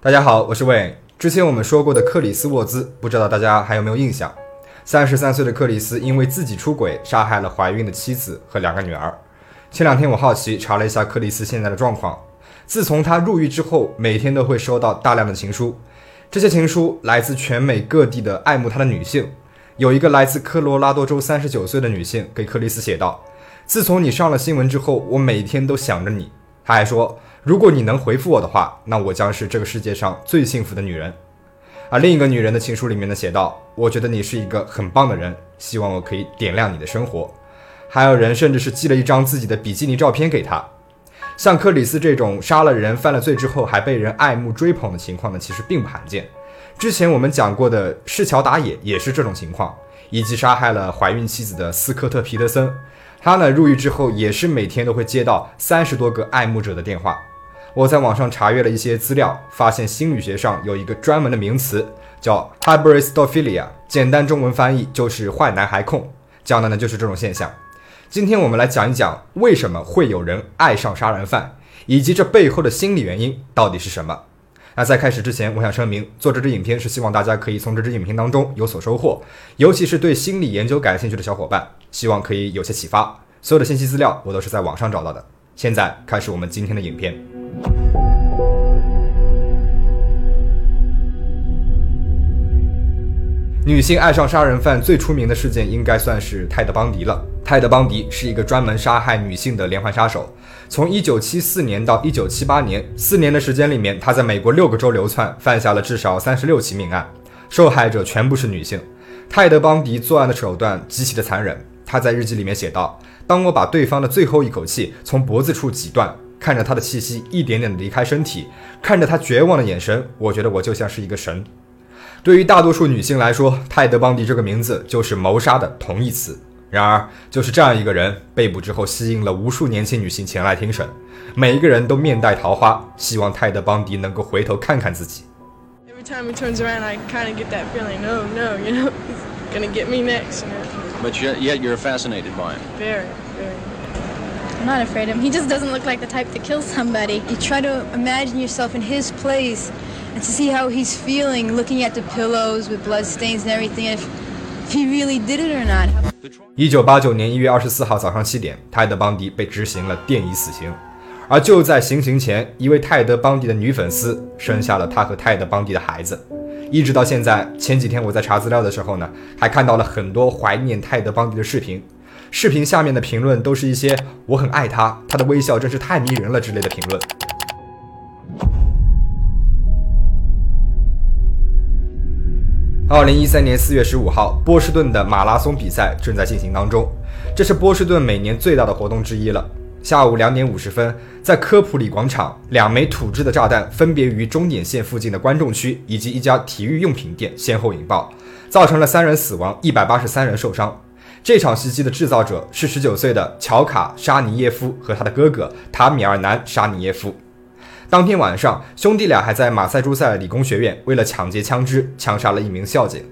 大家好，我是魏。之前我们说过的克里斯沃兹，不知道大家还有没有印象？三十三岁的克里斯因为自己出轨，杀害了怀孕的妻子和两个女儿。前两天我好奇查了一下克里斯现在的状况。自从他入狱之后，每天都会收到大量的情书，这些情书来自全美各地的爱慕他的女性。有一个来自科罗拉多州三十九岁的女性给克里斯写道：“自从你上了新闻之后，我每天都想着你。”他还说。如果你能回复我的话，那我将是这个世界上最幸福的女人。而另一个女人的情书里面呢，写道：“我觉得你是一个很棒的人，希望我可以点亮你的生活。”还有人甚至是寄了一张自己的比基尼照片给他。像克里斯这种杀了人、犯了罪之后还被人爱慕追捧的情况呢，其实并不罕见。之前我们讲过的市桥达也也是这种情况，以及杀害了怀孕妻子的斯科特皮特森，他呢入狱之后也是每天都会接到三十多个爱慕者的电话。我在网上查阅了一些资料，发现心理学上有一个专门的名词叫 hybristophilia，简单中文翻译就是坏男孩控，讲的呢就是这种现象。今天我们来讲一讲为什么会有人爱上杀人犯，以及这背后的心理原因到底是什么。那在开始之前，我想声明，做这支影片是希望大家可以从这支影片当中有所收获，尤其是对心理研究感兴趣的小伙伴，希望可以有些启发。所有的信息资料我都是在网上找到的。现在开始我们今天的影片。女性爱上杀人犯最出名的事件应该算是泰德·邦迪了。泰德·邦迪是一个专门杀害女性的连环杀手。从1974年到1978年，四年的时间里面，他在美国六个州流窜，犯下了至少三十六起命案，受害者全部是女性。泰德·邦迪作案的手段极其的残忍。他在日记里面写道：“当我把对方的最后一口气从脖子处挤断。”看着他的气息一点点的离开身体，看着他绝望的眼神，我觉得我就像是一个神。对于大多数女性来说，泰德·邦迪这个名字就是谋杀的同义词。然而，就是这样一个人被捕之后，吸引了无数年轻女性前来听审，每一个人都面带桃花，希望泰德·邦迪能够回头看看自己。Every time he turns around, I kind of get that feeling. No, no, you know, he's gonna get me next. But yet you're fascinated by him. Very, very. I'm not afraid of him. He just doesn't look like the type to kill somebody. You try to imagine yourself in his place and to see how he's feeling looking at the pillows with blood stains and everything, if, if he really did it or not. 一九八九年一月二十四号早上七点，泰德·邦迪被执行了电椅死刑。而就在行刑前，一位泰德·邦迪的女粉丝生下了他和泰德·邦迪的孩子。一直到现在，前几天我在查资料的时候呢，还看到了很多怀念泰德·邦迪的视频。视频下面的评论都是一些“我很爱他，他的微笑真是太迷人了”之类的评论。二零一三年四月十五号，波士顿的马拉松比赛正在进行当中，这是波士顿每年最大的活动之一了。下午两点五十分，在科普里广场，两枚土制的炸弹分别于终点线附近的观众区以及一家体育用品店先后引爆，造成了三人死亡，一百八十三人受伤。这场袭击的制造者是十九岁的乔卡·沙尼耶夫和他的哥哥塔米尔南·沙尼耶夫。当天晚上，兄弟俩还在马赛诸塞理工学院为了抢劫枪支，枪杀了一名校警。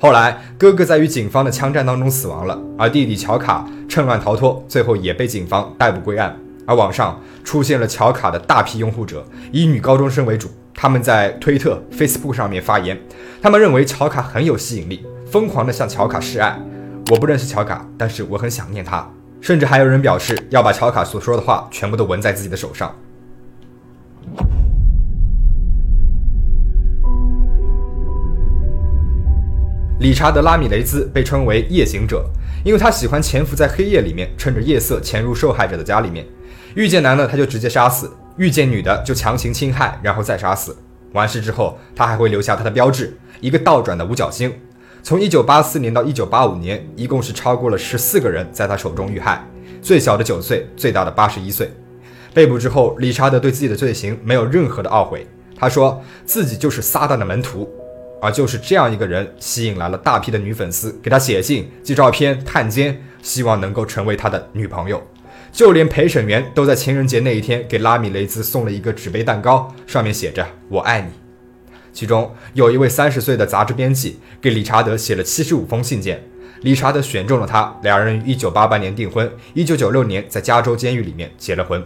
后来，哥哥在与警方的枪战当中死亡了，而弟弟乔卡趁乱逃脱，最后也被警方逮捕归案。而网上出现了乔卡的大批拥护者，以女高中生为主，他们在推特、Facebook 上面发言，他们认为乔卡很有吸引力，疯狂地向乔卡示爱。我不认识乔卡，但是我很想念他。甚至还有人表示要把乔卡所说的话全部都纹在自己的手上。理查德·拉米雷兹被称为夜行者，因为他喜欢潜伏在黑夜里面，趁着夜色潜入受害者的家里面。遇见男的他就直接杀死，遇见女的就强行侵害，然后再杀死。完事之后，他还会留下他的标志——一个倒转的五角星。从一九八四年到一九八五年，一共是超过了十四个人在他手中遇害，最小的九岁，最大的八十一岁。被捕之后，理查德对自己的罪行没有任何的懊悔，他说自己就是撒旦的门徒，而就是这样一个人，吸引来了大批的女粉丝，给他写信、寄照片、探监，希望能够成为他的女朋友。就连陪审员都在情人节那一天给拉米雷兹送了一个纸杯蛋糕，上面写着“我爱你”。其中有一位三十岁的杂志编辑给理查德写了七十五封信件，理查德选中了他，两人于一九八八年订婚，一九九六年在加州监狱里面结了婚。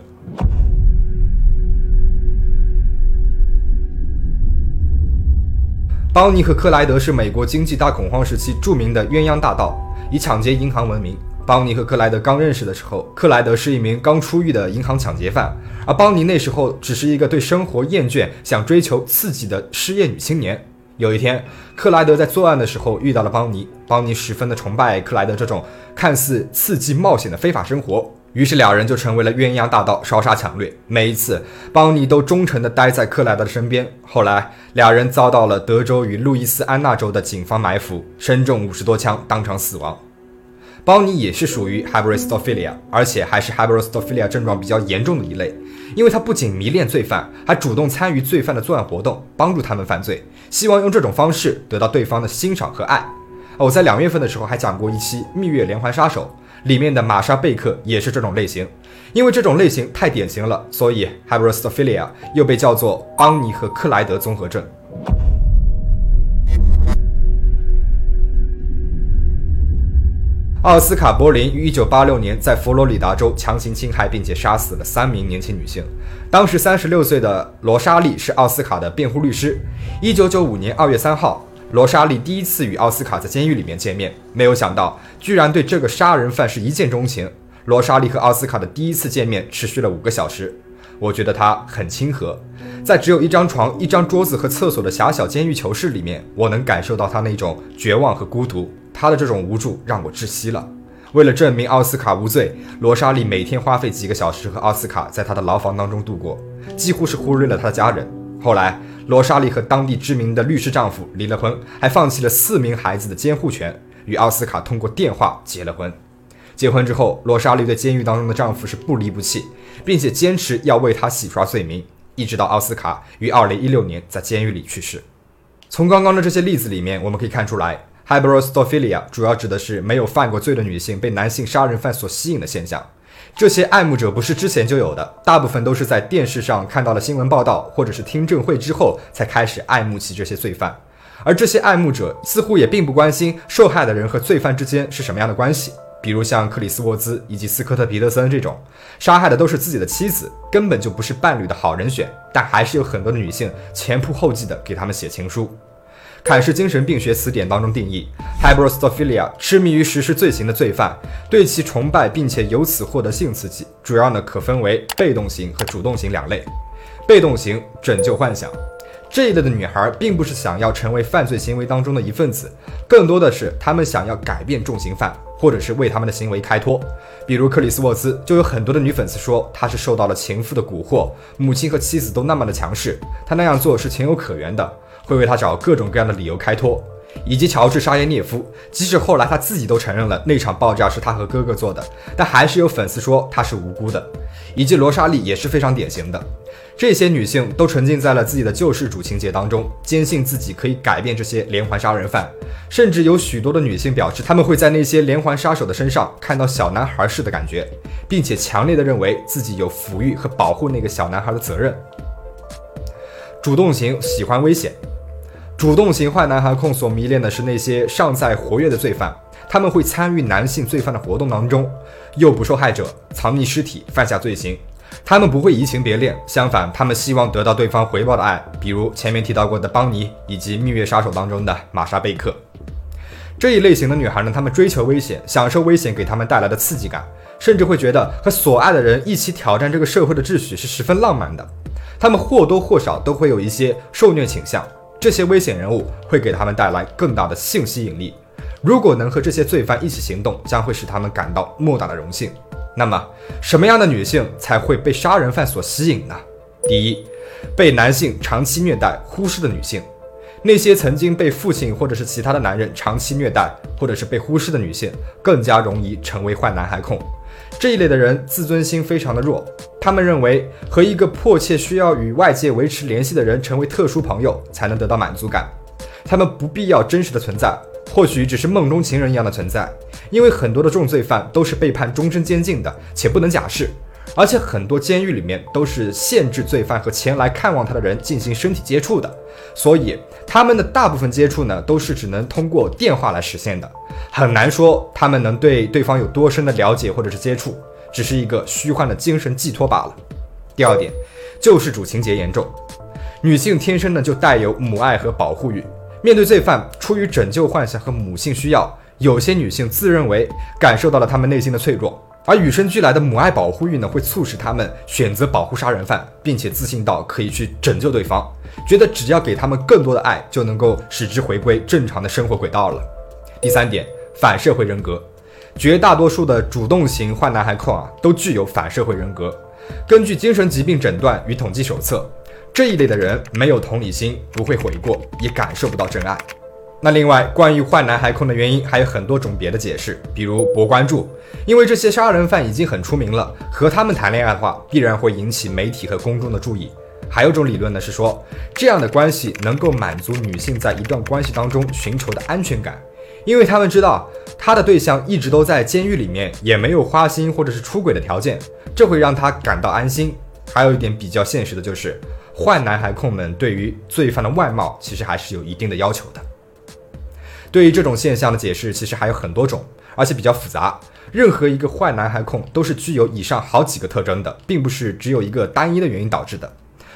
邦尼和克莱德是美国经济大恐慌时期著名的鸳鸯大盗，以抢劫银行闻名。邦尼和克莱德刚认识的时候，克莱德是一名刚出狱的银行抢劫犯，而邦尼那时候只是一个对生活厌倦、想追求刺激的失业女青年。有一天，克莱德在作案的时候遇到了邦尼，邦尼十分的崇拜克莱德这种看似刺激冒险的非法生活。于是两人就成为了鸳鸯大盗，烧杀抢掠。每一次，邦尼都忠诚地待在克莱德的身边。后来，俩人遭到了德州与路易斯安那州的警方埋伏，身中五十多枪，当场死亡。邦尼也是属于 hybristophilia，而且还是 hybristophilia 症状比较严重的一类，因为他不仅迷恋罪犯，还主动参与罪犯的作案活动，帮助他们犯罪，希望用这种方式得到对方的欣赏和爱。我在两月份的时候还讲过一期《蜜月连环杀手》。里面的玛莎贝克也是这种类型，因为这种类型太典型了，所以 hybristophilia 又被叫做邦尼和克莱德综合症。奥斯卡·柏林于1986年在佛罗里达州强行侵害并且杀死了三名年轻女性。当时36岁的罗莎莉是奥斯卡的辩护律师。1995年2月3号。罗莎莉第一次与奥斯卡在监狱里面见面，没有想到居然对这个杀人犯是一见钟情。罗莎莉和奥斯卡的第一次见面持续了五个小时，我觉得他很亲和。在只有一张床、一张桌子和厕所的狭小监狱囚室里面，我能感受到他那种绝望和孤独。他的这种无助让我窒息了。为了证明奥斯卡无罪，罗莎莉每天花费几个小时和奥斯卡在他的牢房当中度过，几乎是忽略了他的家人。后来。罗莎莉和当地知名的律师丈夫离了婚，还放弃了四名孩子的监护权，与奥斯卡通过电话结了婚。结婚之后，罗莎莉对监狱当中的丈夫是不离不弃，并且坚持要为他洗刷罪名，一直到奥斯卡于2016年在监狱里去世。从刚刚的这些例子里面，我们可以看出来 h y b r o s t o p h i l i a 主要指的是没有犯过罪的女性被男性杀人犯所吸引的现象。这些爱慕者不是之前就有的，大部分都是在电视上看到了新闻报道，或者是听证会之后才开始爱慕起这些罪犯。而这些爱慕者似乎也并不关心受害的人和罪犯之间是什么样的关系。比如像克里斯沃兹以及斯科特皮特森这种，杀害的都是自己的妻子，根本就不是伴侣的好人选，但还是有很多的女性前仆后继的给他们写情书。凯氏精神病学词典当中定义，hybristophilia 痴迷于实施罪行的罪犯，对其崇拜并且由此获得性刺激，主要呢可分为被动型和主动型两类。被动型拯救幻想，这一类的女孩并不是想要成为犯罪行为当中的一份子，更多的是她们想要改变重刑犯，或者是为他们的行为开脱。比如克里斯沃兹，就有很多的女粉丝说他是受到了情妇的蛊惑，母亲和妻子都那么的强势，他那样做是情有可原的。会为他找各种各样的理由开脱，以及乔治沙耶涅夫，即使后来他自己都承认了那场爆炸是他和哥哥做的，但还是有粉丝说他是无辜的。以及罗莎莉也是非常典型的，这些女性都沉浸在了自己的救世主情节当中，坚信自己可以改变这些连环杀人犯，甚至有许多的女性表示，他们会在那些连环杀手的身上看到小男孩似的感觉，并且强烈的认为自己有抚育和保护那个小男孩的责任。主动型喜欢危险。主动型坏男孩控所迷恋的是那些尚在活跃的罪犯，他们会参与男性罪犯的活动当中，诱捕受害者，藏匿尸体，犯下罪行。他们不会移情别恋，相反，他们希望得到对方回报的爱，比如前面提到过的邦尼，以及蜜月杀手当中的玛莎贝克。这一类型的女孩呢，她们追求危险，享受危险给他们带来的刺激感，甚至会觉得和所爱的人一起挑战这个社会的秩序是十分浪漫的。他们或多或少都会有一些受虐倾向。这些危险人物会给他们带来更大的性吸引力。如果能和这些罪犯一起行动，将会使他们感到莫大的荣幸。那么，什么样的女性才会被杀人犯所吸引呢？第一，被男性长期虐待、忽视的女性。那些曾经被父亲或者是其他的男人长期虐待，或者是被忽视的女性，更加容易成为坏男孩控。这一类的人自尊心非常的弱，他们认为和一个迫切需要与外界维持联系的人成为特殊朋友才能得到满足感，他们不必要真实的存在，或许只是梦中情人一样的存在，因为很多的重罪犯都是被判终身监禁的，且不能假释。而且很多监狱里面都是限制罪犯和前来看望他的人进行身体接触的，所以他们的大部分接触呢都是只能通过电话来实现的，很难说他们能对对方有多深的了解或者是接触，只是一个虚幻的精神寄托罢了。第二点，救世主情节严重，女性天生呢就带有母爱和保护欲，面对罪犯，出于拯救幻想和母性需要，有些女性自认为感受到了他们内心的脆弱，而与生俱来的母爱保护欲呢，会促使他们选择保护杀人犯，并且自信到可以去拯救对方，觉得只要给他们更多的爱，就能够使之回归正常的生活轨道了。第三点，反社会人格，绝大多数的主动型坏男孩控啊，都具有反社会人格。根据精神疾病诊断与统计手册，这一类的人没有同理心，不会悔过，也感受不到真爱。那另外，关于坏男孩控的原因还有很多种别的解释，比如博关注，因为这些杀人犯已经很出名了，和他们谈恋爱的话，必然会引起媒体和公众的注意。还有种理论呢，是说这样的关系能够满足女性在一段关系当中寻求的安全感，因为他们知道他的对象一直都在监狱里面，也没有花心或者是出轨的条件，这会让他感到安心。还有一点比较现实的就是，坏男孩控们对于罪犯的外貌其实还是有一定的要求的。对于这种现象的解释，其实还有很多种，而且比较复杂。任何一个坏男孩控都是具有以上好几个特征的，并不是只有一个单一的原因导致的。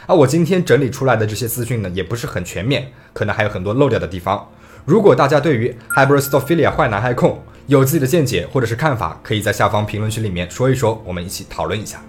而我今天整理出来的这些资讯呢，也不是很全面，可能还有很多漏掉的地方。如果大家对于 hybristophilia 坏男孩控有自己的见解或者是看法，可以在下方评论区里面说一说，我们一起讨论一下。